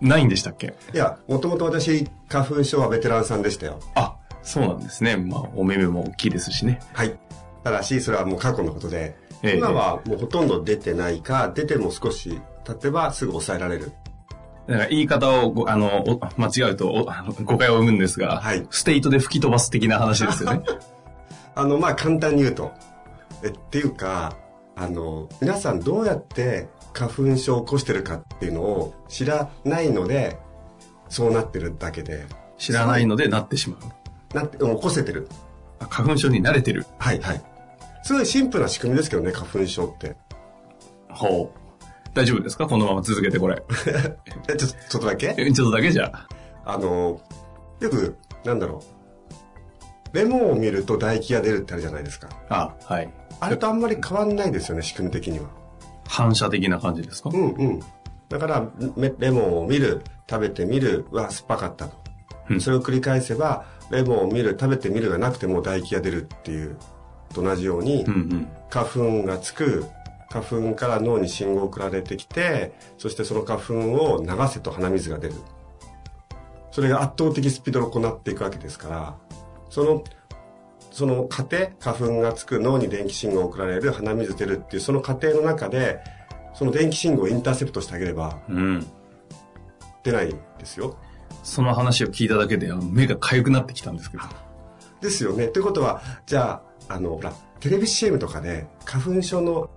ないんでしたっけ？いや、もともと私、花粉症はベテランさんでしたよ。あ、そうなんですね。まあ、お目目も大きいですしね。はい。ただし、それはもう過去のことで、ええ今はもうほとんど出てないか、出ても少し経てばすぐ抑えられる。だから言い方をごあのお間違うとおあの誤解を生むんですが、はいステートで吹き飛ばす的な話ですよね。あの、まあ、簡単に言うと。え、っていうか、あの、皆さんどうやって花粉症を起こしてるかっていうのを知らないので、そうなってるだけで。知らないのでなってしまう。なって、起こせてる。あ花粉症に慣れてる。はい、はい。すごいシンプルな仕組みですけどね、花粉症って。ほう。大丈夫ですか？このまま続けてこれ。え、ちょ、ちょっとだけ？えちょっとだけじゃあ。あの、よく、なんだろう。レモンを見ると唾液が出るってあるじゃないですか。あ、はい。あれとあんまり変わんないですよね、仕組み的には。反射的な感じですか？うんうん。だから、レレモンを見る、食べてみるは酸っぱかったと。うんそれを繰り返せば、レモンを見る、食べてみるがなくても唾液が出るっていう、と同じように、うんうん。花粉がつく、花粉から脳に信号を送られてきて、そしてその花粉を流せと鼻水が出る。それが圧倒的スピードで行っていくわけですから、その、その過程、花粉がつく脳に電気信号を送られる、鼻水出るっていうその過程の中で、その電気信号をインターセプトしてあげればうん。出ないんですよ。その話を聞いただけであの目が痒くなってきたんですけど。ですよね。ということは、じゃあ、あの、ほら、テレビ CM とかで花粉症の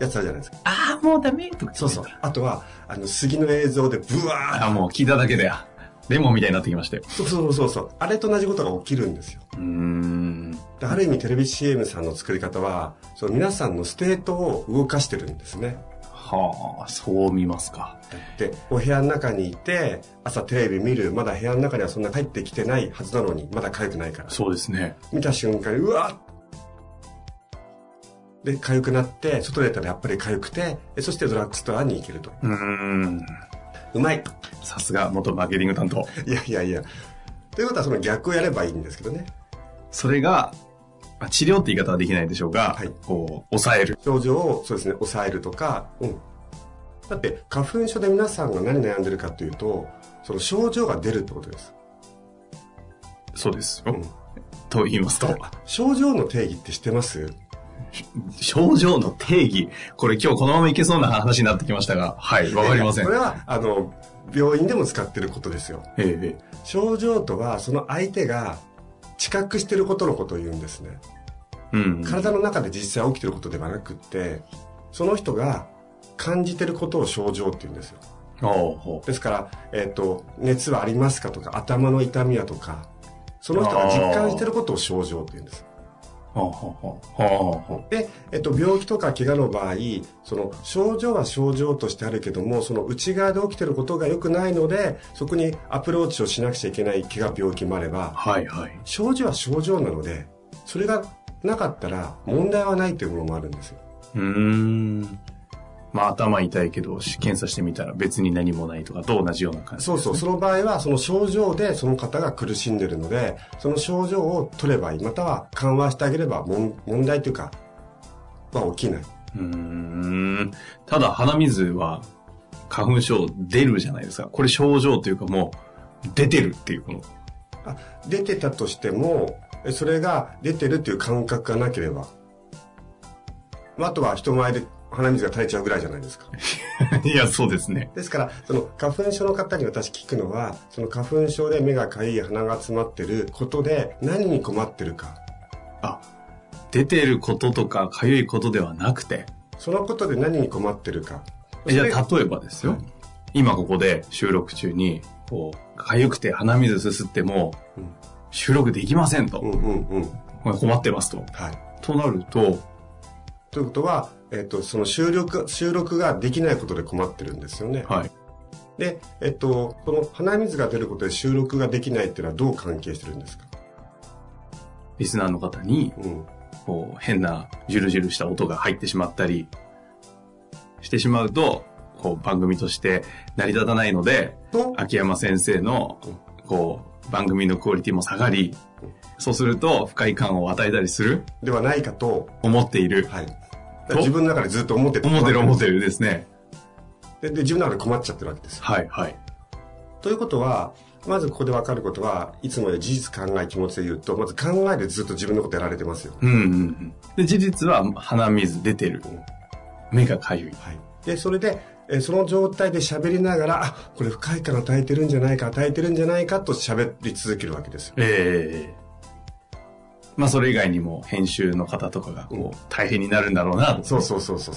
やつあるじゃないですか。ああ、もうダメとか。そうそう。あとは、あの、杉の映像でブワーああ、もう聞いただけで、あレモンみたいになってきましたよ。そうそうそうそう。あれと同じことが起きるんですよ。うーん。である意味テレビ CM さんの作り方は、その皆さんのステートを動かしてるんですね。はあ、そう見ますか。で、お部屋の中にいて、朝テレビ見る、まだ部屋の中にはそんな帰ってきてないはずなのに、まだ痒くないから。そうですね。見た瞬間に、うわっで、痒くなって、外出たらやっぱり痒くて、でそしてドラッグストアに行けると。うーん。うまい。さすが元マーケティング担当。いやいやいや。ということはその逆をやればいいんですけどね。それが、まあ治療って言い方はできないでしょうが、はいこう、抑える。症状をそうですね抑えるとか、うん、だって花粉症で皆さんが何悩んでるかというとその症状が出るってことです、そうですよ。うんと言いますと、症状の定義って知ってます？症状の定義。これ今日このままいけそうな話になってきましたが、はい、わかりませんこ。れはあの病院でも使ってることですよええ症状とはその相手が知覚してることのことを言うんですねうん。体の中で実際起きてることではなくってその人が感じてることを症状って言うんですよですから、えっ、と、熱はありますかとか、頭の痛みはとか、その人が実感してることを症状って言うんです。で、えっ、と、病気とか怪我の場合、その症状は症状としてあるけども、その内側で起きてることが良くないので、そこにアプローチをしなくちゃいけない怪我、病気もあれば、はいはい。症状は症状なので、それがなかったら問題はないというものもあるんですよ。うーん。まあ頭痛いけど、検査してみたら別に何もないとかと同じような感じ。そうそう、その場合はその症状でその方が苦しんでるので、その症状を取ればいい。または緩和してあげれば問問題というか、は起きない。うーん。ただ鼻水は花粉症出るじゃないですか。これ症状というかもう出てるっていうこの。あ出てたとしても、えそれが出てるっていう感覚がなければ、まあ、あとは人前で鼻水が垂れちゃうぐらいじゃないですか。いや、そうですね。ですから、その花粉症の方に私聞くのは、その花粉症で目がかゆい、鼻が詰まってることで何に困ってるか。あ、出てることとか、かゆいことではなくて。そのことで何に困ってるか。じゃあ、例えばですよ。はい、今ここで収録中に、こう、かゆくて鼻水すすっても、収録できませんと。うんうんうん、困ってますと。はい。となると、ということは、えっ、と、その収録、収録ができないことで困ってるんですよね。はい。で、えっと、この鼻水が出ることで収録ができないっていうのはどう関係してるんですか？リスナーの方に、うん、こう変なジュルジュルした音が入ってしまったりしてしまうと、こう番組として成り立たないので、秋山先生の、こう、番組のクオリティも下がり、そうすると不快感を与えたりするではないかと思っている。はい。自分の中でずっと思ってて。思ってる思ってるですね。でで、自分の中で困っちゃってるわけですはい、はい。ということは、まずここで分かることは、いつもで事実考え気持ちで言うと、まず考えでずっと自分のことやられてますよ。うんうんうん。で、事実は鼻水出てる。目がかゆい。はい。で、それで、えその状態で喋りながら、あ、これ不快感与えてるんじゃないか、与えてるんじゃないかと喋り続けるわけですよ。ええーまあそれ以外にも編集の方とかがこう大変になるんだろうな、そうそうそうそう。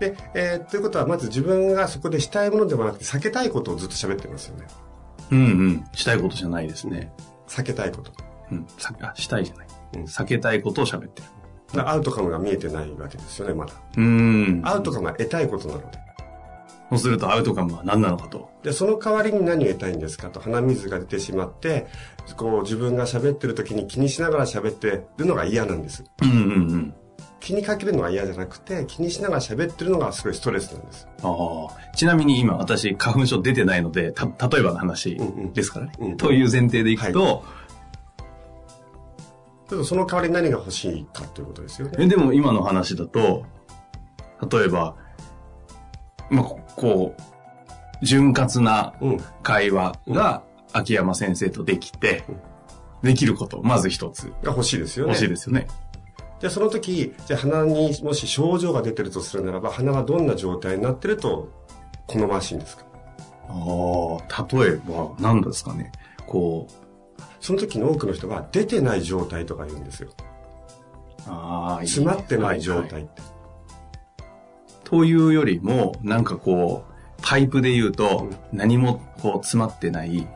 で、えー、ということはまず自分がそこでしたいものではなくて避けたいことをずっと喋ってますよね。うんうん。したいことじゃないですね。避けたいこと。うん。さあ、したいじゃない。うん。避けたいことを喋ってる。アウトカムが見えてないわけですよね、まだ。うん。アウトカムは得たいことなので。そうするとアウトカムは何なのかと。で、その代わりに何を得たいんですかと。鼻水が出てしまって、こう自分が喋ってる時に気にしながら喋ってるのが嫌なんです。うんうんうん。気にかけるのは嫌じゃなくて、気にしながら喋ってるのがすごいストレスなんです。ああ。ちなみに今私花粉症出てないので、た、例えばの話ですからね。うんうん、という前提でいくと、はいその代わりに何が欲しいかということですよね。でも今の話だと、例えば、まあ、こう、潤滑な会話が秋山先生とできて、できること、まず一つ。が欲しいですよね。欲しいですよね。じゃあその時、じゃあ鼻にもし症状が出てるとするならば、鼻はどんな状態になってると好ましいんですか？ああ、例えば何ですかね。こう。その時の多くの人は出てない状態とか言うんですよ。ああ、詰まってない状態って。はいはいというよりも、なんかこう、パイプで言うと、何もこう詰まってない、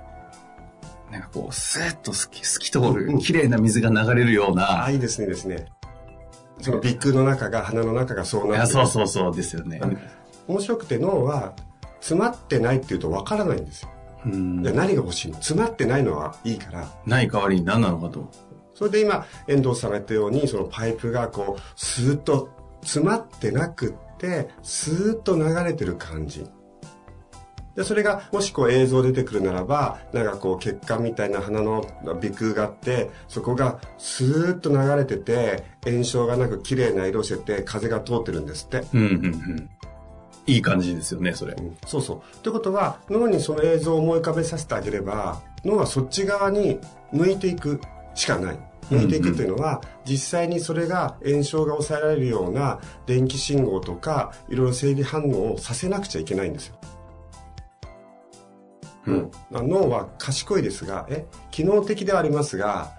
なんかこう、スーッと透き透き通る、綺麗な水が流れるような。あ、いいですね、ですね。その鼻腔の中が、鼻の中がそうなってる。そうそうそうですよね。面白くて脳は、詰まってないっていうとわからないんですよ。うん何が欲しいの？詰まってないのはいいから。ない代わりに何なのかと。それで今、遠藤さんが言ったように、そのパイプがこう、スーッと詰まってなくて、スーッと流れてる感じ。で、それが、もしこう映像出てくるならば、なんかこう血管みたいな鼻の鼻腔があって、そこがスーッと流れてて、炎症がなく綺麗な色してて、風が通ってるんですって。うんうんうん。いい感じですよね、それ。うん、そうそう。ということは、脳にその映像を思い浮かべさせてあげれば、脳はそっち側に向いていくしかない。抜いていくというのは、実際にそれが炎症が抑えられるような電気信号とか、いろいろ生理反応をさせなくちゃいけないんですよ。うん、脳は賢いですが、え、機能的ではありますが、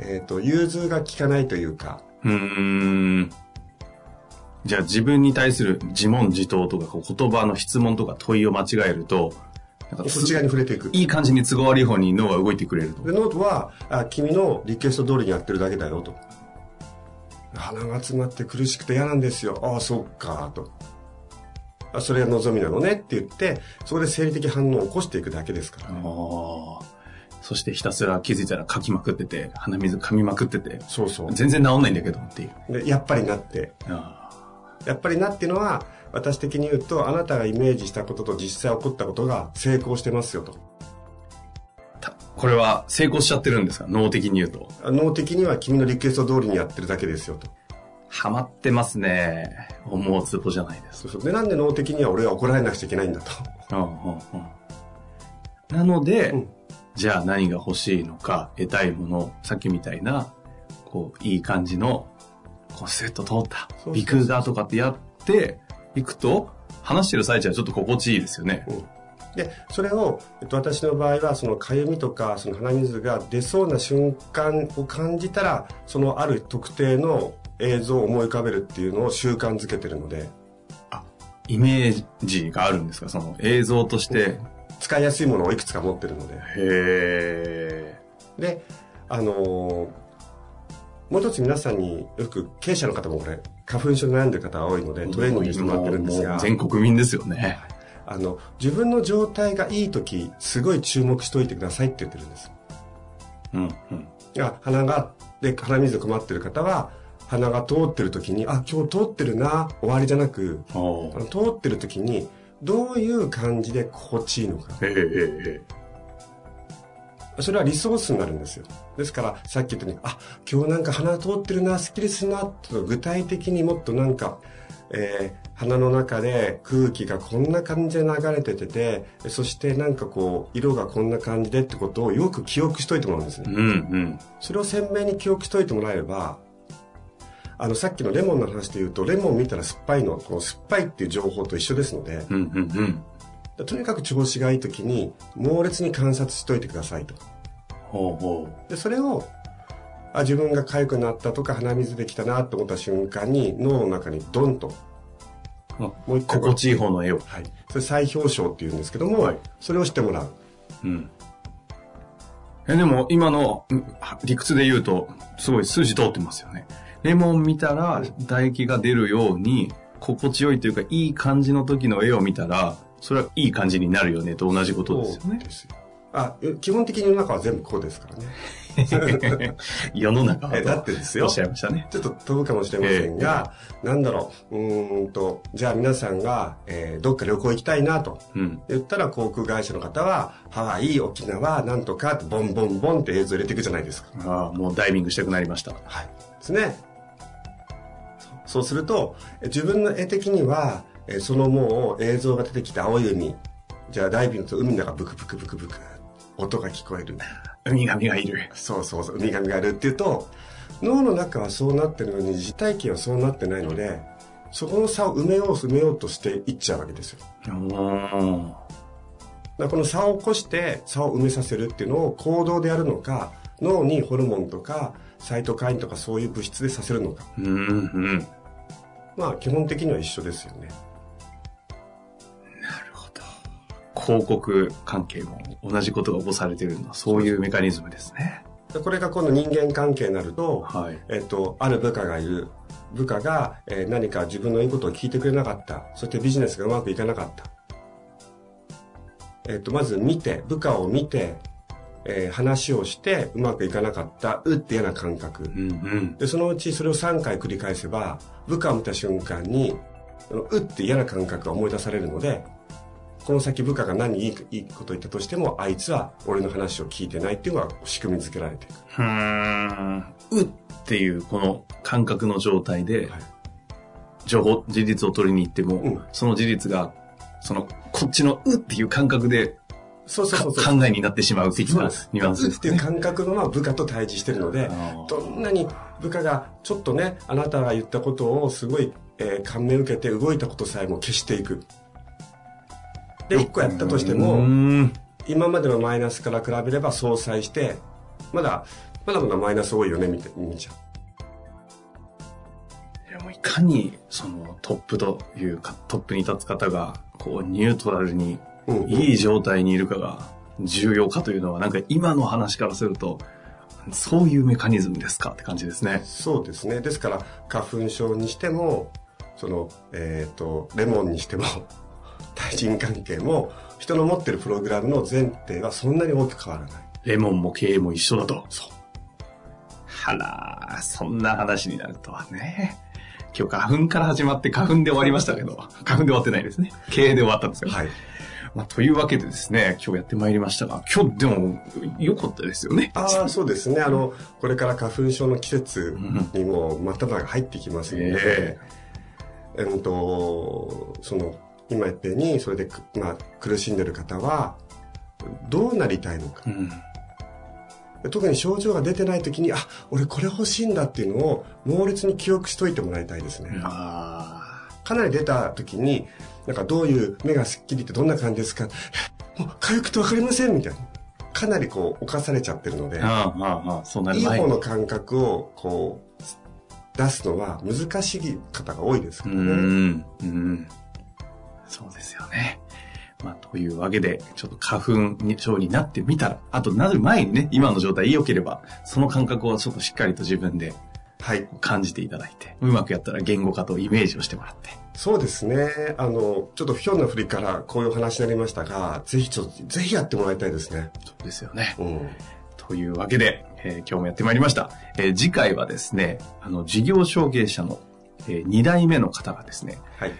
えっ、ー、と、融通が効かないというか。うん。じゃあ自分に対する自問自答とか言葉の質問とか問いを間違えると、そっち側に触れていく。いい感じに都合悪い方に脳は動いてくれると。で、脳は、あ、君のリクエスト通りにやってるだけだよと。鼻が詰まって苦しくて嫌なんですよ。ああ、そっか、と。あ、それが望みなのねって言って、そこで生理的反応を起こしていくだけですから、ね。ああ。そしてひたすら気づいたら書きまくってて、鼻水噛みまくってて。そうそう。全然治んないんだけどっていう。で、やっぱりなって。あやっぱりなっていうのは、私的に言うと、あなたがイメージしたことと実際起こったことが成功してますよと。これは成功しちゃってるんですか？脳的に言うと。脳的には君のリクエスト通りにやってるだけですよと。ハマってますね。思うツボじゃないです。そうそう。で、なんで脳的には俺は怒られなくちゃいけないんだと。うんうんうん。なので、うん、じゃあ何が欲しいのか、得たいもの、さっきみたいな、こう、いい感じの、こう、スッと通った、鼻腔がとかってやって、いくと、話してる最中はちょっと心地いいですよね。うん。でそれを、えっと、私の場合はそのかゆみとかその鼻水が出そうな瞬間を感じたらそのある特定の映像を思い浮かべるっていうのを習慣づけてるので。イメージがあるんですか？その映像として。使いやすいものをいくつか持ってるので。へであのーもう一つ皆さんによく経営者の方もこれ花粉症で悩んでる方が多いのでトレーニングしてもらってるんですが。全国民ですよね。あの自分の状態がいい時すごい注目しといてくださいって言ってるんです。うん、うん。いや鼻がで鼻水困ってる方は鼻が通ってる時にあ今日通ってるな終わりじゃなく通ってる時にどういう感じで心地いいのか。へえへえそれはリソースになるんですよですからさっき言ったようにあ今日なんか鼻通ってるなすっきりするなと具体的にもっとなんか、えー鼻の中で空気がこんな感じで流れてててそしてなんかこう色がこんな感じでってことをよく記憶しといてもらうんですね、うん、うん。それを鮮明に記憶しといてもらえればあのさっきのレモンの話で言うとレモン見たら酸っぱいのこの酸っぱいっていう情報と一緒ですのでうん、うん、うん。とにかく調子がいい時に猛烈に観察しといてくださいとほうほでそれをあ自分が痒くなったとか鼻水できたなと思った瞬間に脳の中にドンとう。もう一回心地いい方の絵を。はい、それ再表彰っていうんですけども、はいそれをしてもらううん。え、でも、今のうん理屈で言うと、すごい数字通ってますよね。レモン見たら、唾液が出るように、心地よいというか、いい感じの時の絵を見たら、それはいい感じになるよね、と同じことですよねあ基本的に世の中は全部こうですからね 世の中はえだってですよおっしゃいましたね。ちょっと飛ぶかもしれませんが、なんだろう、うーんと、じゃあ皆さんが、えーどっか旅行行きたいなとうん。言ったら航空会社の方は、ハワイ、沖縄、なんとかボンボンボンって映像入れていくじゃないですか。ああ、もうダイビングしたくなりました。はい。ですね。そうすると、え自分の絵的には、えそのもう映像が出てきた青い海、じゃあダイビングと海の中ブクブクブクブク、音が聞こえる。ウミガメがいる。そうそうそう、ウミガメがいるっていうと、脳の中はそうなってるのに、実体験はそうなってないので、そこの差を埋めよう埋めようとしていっちゃうわけですよ。だこの差を起こして差を埋めさせるっていうのを行動でやるのか、脳にホルモンとかサイトカインとかそういう物質でさせるのか。うん、うん。まあ基本的には一緒ですよね。広告関係も同じことが起こされているのは、そういうメカニズムですね。でこれが今度人間関係になると、はい。えっと、ある部下がいる。部下が、えー何か自分の言うことを聞いてくれなかった。そしてビジネスがうまくいかなかった。えっと、まず見て、部下を見て、えー話をしてうまくいかなかった。うって嫌な感覚。うんうん。で、そのうちそれを3回繰り返せば、部下を見た瞬間に、うって嫌な感覚が思い出されるので、この先部下が何いいいいこと言ったとしても、あいつは俺の話を聞いてないっていうのが仕組みづけられていく。うーん。うっていうこの感覚の状態で、はい情報、事実を取りに行っても、うんその事実が、その、こっちのうっていう感覚でそうそうそうそう。か考えになってしまう的な。ニュアンスですね。うっていう感覚のまま部下と対峙してるので、あどんなに部下がちょっとね、あなたが言ったことをすごい、えー感銘を受けて動いたことさえも消していく。で、一個やったとしても、ん今までのマイナスから比べれば相殺して、まだ、まだまだマイナス多いよね、見て、見ちゃう。いやもういかに、その、トップというか、トップに立つ方が、こう、ニュートラルに、うんいい状態にいるかが重要かというのは、なんか今の話からすると、そういうメカニズムですか？って感じですね。そうですね。ですから、花粉症にしても、その、えっ、と、レモンにしても、対人関係も、人の持ってるプログラムの前提はそんなに大きく変わらない。レモンも経営も一緒だと。そう。はら、そんな話になるとはね。今日花粉から始まって花粉で終わりましたけど、花粉で終わってないですね。経営で終わったんですけど。はい。まあ、というわけでですね、今日やってまいりましたが、今日でも良かったですよね。ああ、そうですね。あの、これから花粉症の季節にも真っ只中入ってきますので、ええっと、その、今言ったように、それでく、まあ、苦しんでる方は、どうなりたいのか。うん。特に症状が出てない時に、あ、俺これ欲しいんだっていうのを猛烈に記憶しといてもらいたいですね。ああ。かなり出た時に、なんかどういう目がスッキリってどんな感じですかもう痒くてわかりませんみたいな。かなりこう、犯されちゃってるので、いい方の感覚をこう、出すのは難しい方が多いですかうらね。ん、うん。そうですよね。まあ、というわけで、ちょっと花粉症になってみたら、あとなる前にね、今の状態良ければ、その感覚をちょっとしっかりと自分ではい。感じていただいて、うまくやったら言語化とイメージをしてもらって。そうですね。あの、ちょっと不評な振りからこういうお話になりましたが、ぜひちょっと、ぜひやってもらいたいですね。そうですよね。うん。というわけで、えー今日もやってまいりました。えー次回はですね、あの、事業承継者の、え2代目の方がですね、はい。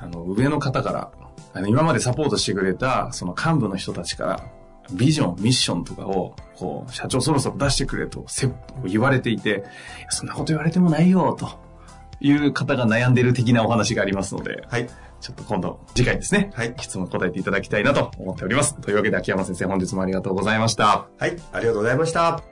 あの、上の方から、あの、今までサポートしてくれた、その幹部の人たちから、ビジョン、ミッションとかを、こう、社長そろそろ出してくれと、せ言われていて、そんなこと言われてもないよ、という方が悩んでる的なお話がありますので、はい。ちょっと今度、次回ですね、はい質問答えていただきたいなと思っております。というわけで、秋山先生、本日もありがとうございました。はい。ありがとうございました。